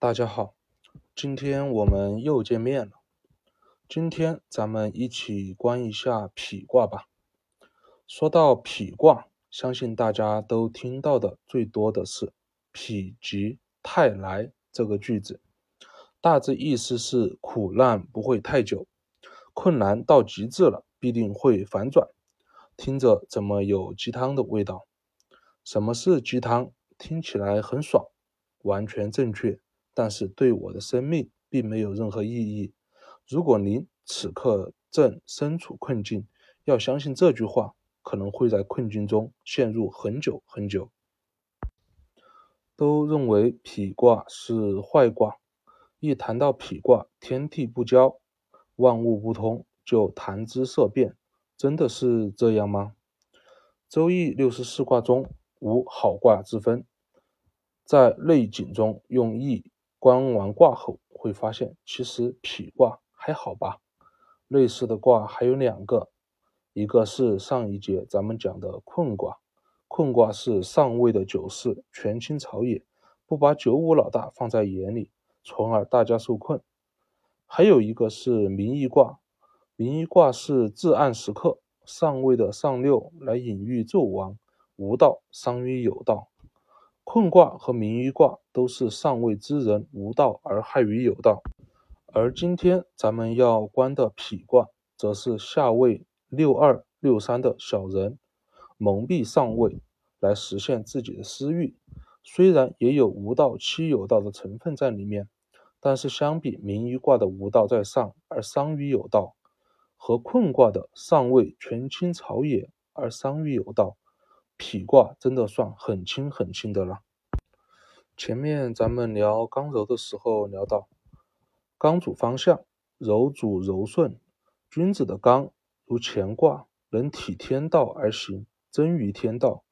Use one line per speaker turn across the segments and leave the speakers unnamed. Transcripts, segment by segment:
大家好，今天我们又见面了。今天咱们一起观一下否卦吧。说到否卦，相信大家都听到的最多的是“否极泰来”这个句子，大致意思是苦难不会太久，困难到极致了必定会反转。听着怎么有鸡汤的味道？什么是鸡汤？听起来很爽，完全正确。但是对我的生命并没有任何意义。如果您此刻正身处困境，要相信这句话，可能会在困境中陷入很久很久。都认为否卦是坏卦，一谈到否卦，天地不交，万物不通，就谈之色变。真的是这样吗？周易六十四卦中无好卦之分，在内景中用易。观完卦后会发现，其实否卦还好吧。类似的卦还有两个，一个是上一节咱们讲的困卦，困卦是上位的九四权倾朝野，不把九五老大放在眼里，从而大家受困。还有一个是明夷卦，明夷卦是至暗时刻，上位的上六来隐喻纣王，无道伤于有道。困卦和明夷卦都是上位之人无道而害于有道，而今天咱们要观的否卦，则是下位六二六三的小人蒙蔽上位，来实现自己的私欲。虽然也有无道欺有道的成分在里面，但是相比明夷卦的无道在上而伤于有道，和困卦的上位权倾朝野而伤于有道。否卦真的算很轻很轻的了。前面咱们聊刚柔的时候聊到，刚主方向，柔主柔顺。君子的刚如乾卦，能体天道而行，真于天道；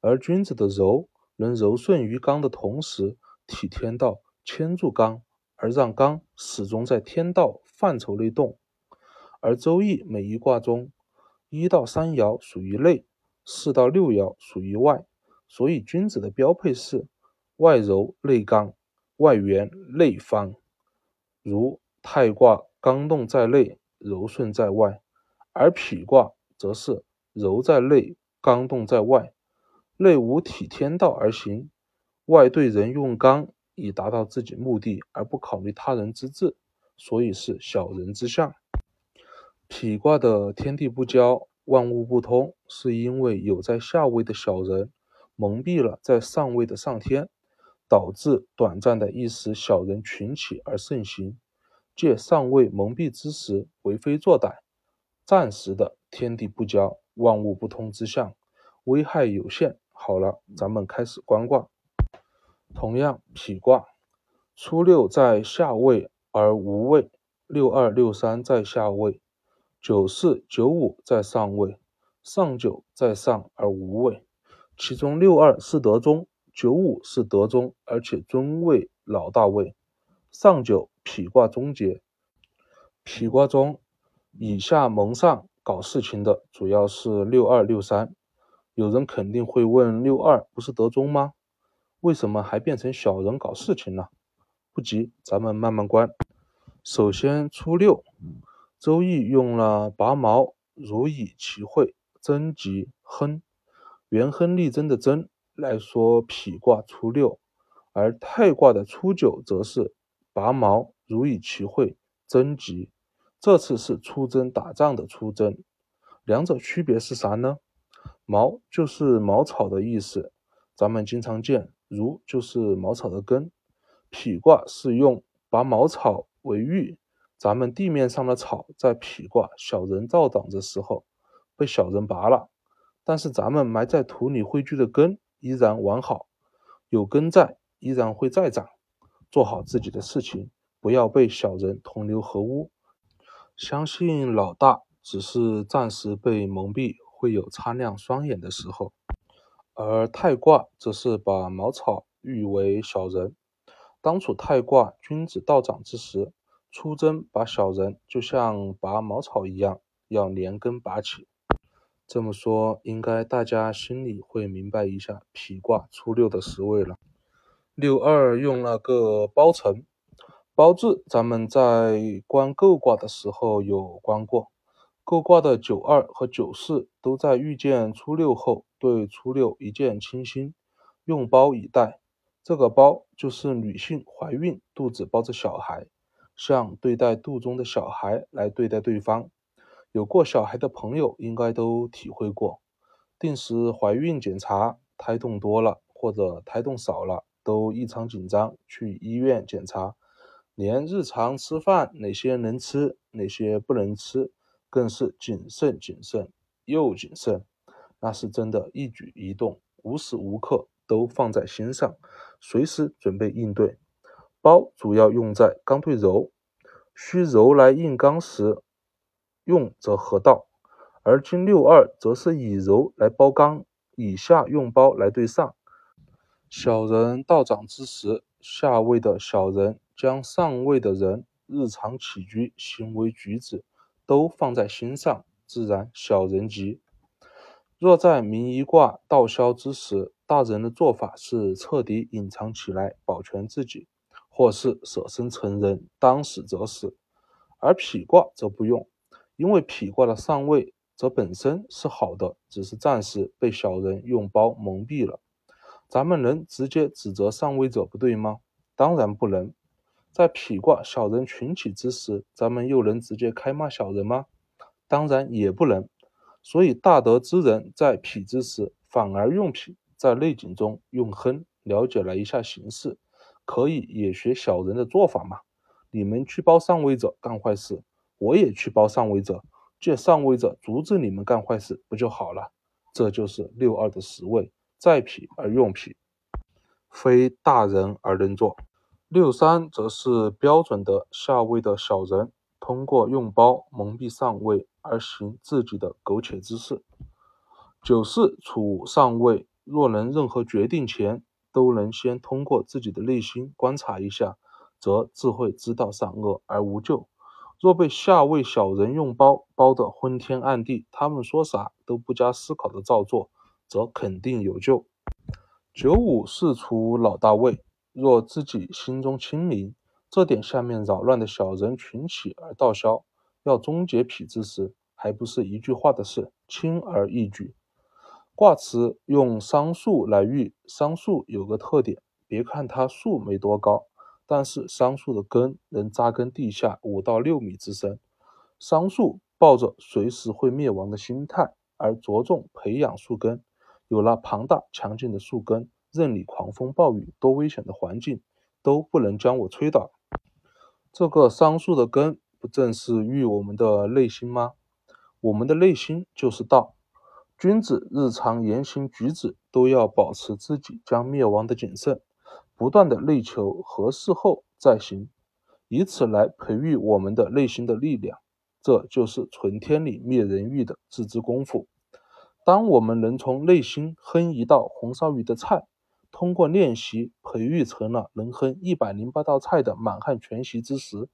而君子的柔能柔顺于刚的同时，体天道，牵住刚，而让刚始终在天道范畴内动。而周易每一卦中，一到三爻属于内。四到六爻属于外，所以君子的标配是外柔内刚，外圆内方。如太卦刚动在内，柔顺在外；而否卦则是柔在内，刚动在外。内无体天道而行，外对人用刚以达到自己目的，而不考虑他人之志，所以是小人之象。否卦的天地不交。万物不通，是因为有在下位的小人蒙蔽了在上位的上天，导致短暂的一时小人群起而盛行，借上位蒙蔽之时为非作歹，暂时的天地不交、万物不通之象，危害有限。好了，咱们开始观卦。同样，否卦初六在下位而无位，六二六三在下位。九四九五在上位，上九在上而无位，其中六二是德中，九五是德中，而且尊位老大位。上九否卦终结。否卦中以下蒙上搞事情的主要是六二六三。有人肯定会问：六二不是德中吗？为什么还变成小人搞事情了？不急，咱们慢慢观。首先初六。周易用了拔毛如以其会贞吉亨，元亨利贞的贞来说否卦初六，而太卦的初九则是拔毛如以其会贞吉。这次是出征打仗的出征，两者区别是啥呢？毛就是茅草的意思，咱们经常见如就是茅草的根，否卦是用拔茅草为喻。咱们地面上的草在否卦小人照长的时候被小人拔了，但是咱们埋在土里汇聚的根依然完好，有根在依然会再长。做好自己的事情，不要被小人同流合污。相信老大只是暂时被蒙蔽，会有擦亮双眼的时候。而太卦则是把茅草喻为小人，当处太卦君子道长之时。出征拔小人，就像拔茅草一样，要连根拔起。这么说，应该大家心里会明白一下皮卦初六的十位了。六二用了个包成，包字咱们在观构卦的时候有观过。构卦的九二和九四都在遇见初六后，对初六一见倾心，用包以待。这个包就是女性怀孕，肚子包着小孩，像对待肚中的小孩来对待对方。有过小孩的朋友应该都体会过，定时怀孕检查，胎动多了或者胎动少了，都异常紧张，去医院检查，连日常吃饭哪些能吃，哪些不能吃。更是谨慎、谨慎又谨慎，那是真的，一举一动无时无刻都放在心上，随时准备应对。包主要用在刚对柔，需柔来硬刚时用则合道，而今六二则是以柔来包刚，以下用包来对上。小人道长之时，下位的小人将上位的人日常起居、行为举止。都放在心上，自然小人吉。若在明一卦道消之时，大人的做法是彻底隐藏起来，保全自己，或是舍身成仁，当死则死。而否卦则不用，因为否卦的上位则本身是好的，只是暂时被小人用包蒙蔽了。咱们能直接指责上位者不对吗？当然不能。在否卦小人群起之时，咱们又能直接开骂小人吗？当然也不能。所以大德之人在否之时，反而用否，在内景中用亨，了解了一下形势，可以也学小人的做法嘛。你们去包上位者干坏事，我也去包上位者，借上位者阻止你们干坏事，不就好了？这就是六二的十位，在痞而用痞，非大人而能做。六三则是标准的下位的小人，通过用包蒙蔽上位而行自己的苟且之事。九四处上位，若能任何决定前都能先通过自己的内心观察一下，则自会知道善恶而无咎。若被下位小人用包包得昏天暗地，他们说啥都不加思考的照做，则肯定有救。九五是处老大位。若自己心中清明，这点下面扰乱的小人群起而道消，要终结痞之时，还不是一句话的事，轻而易举。卦辞用桑树来喻，桑树有个特点，别看它树没多高，但是桑树的根能扎根地下五到六米之深。桑树抱着随时会灭亡的心态，而着重培养树根，有了庞大强劲的树根。任你狂风暴雨，多危险的环境都不能将我吹倒。这个桑树的根，不正是育我们的内心吗？我们的内心就是道。君子日常言行举止都要保持自己将灭亡的谨慎，不断的内求合适后再行，以此来培育我们的内心的力量。这就是存天理灭人欲的自知功夫。当我们能从内心哼一道红烧鱼的菜。通过练习培育成了能哼一百零八道菜的满汉全席之时，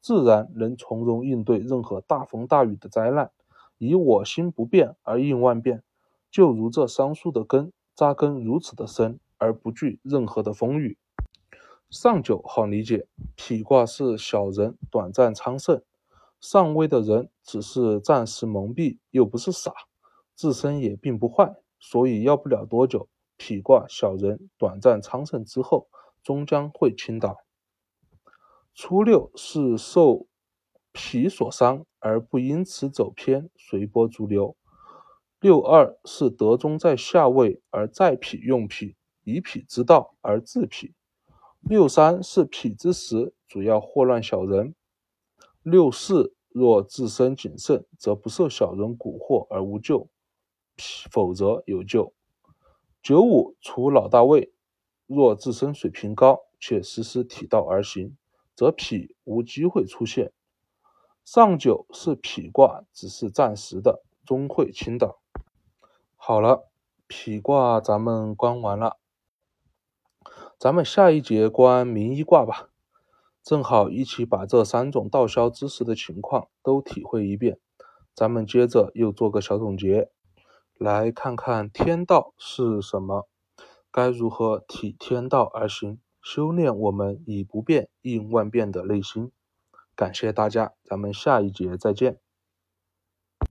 自然能从容应对任何大风大雨的灾难，以我心不变而应万变。就如这桑树的根扎根如此的深，而不惧任何的风雨。上九好理解，否卦是小人短暂昌盛，上位的人只是暂时蒙蔽，又不是傻，自身也并不坏，所以要不了多久。否卦小人短暂昌盛之后，终将会倾倒。初六是受脾所伤，而不因此走偏，随波逐流。六二是德中在下位，而在脾用脾，以脾之道而治脾。六三是脾之时，主要祸乱小人。六四若自身谨慎，则不受小人蛊惑而无救；否则有救。九五处老大位，若自身水平高且时时体道而行，则脾无机会出现。上九是痞卦，只是暂时的，终会倾倒。好了，痞卦咱们观完了，咱们下一节观明医卦吧，正好一起把这三种道消知识的情况都体会一遍。咱们接着又做个小总结。来看看天道是什么？该如何体天道而行，修炼我们以不变应万变的内心？感谢大家，咱们下一节再见。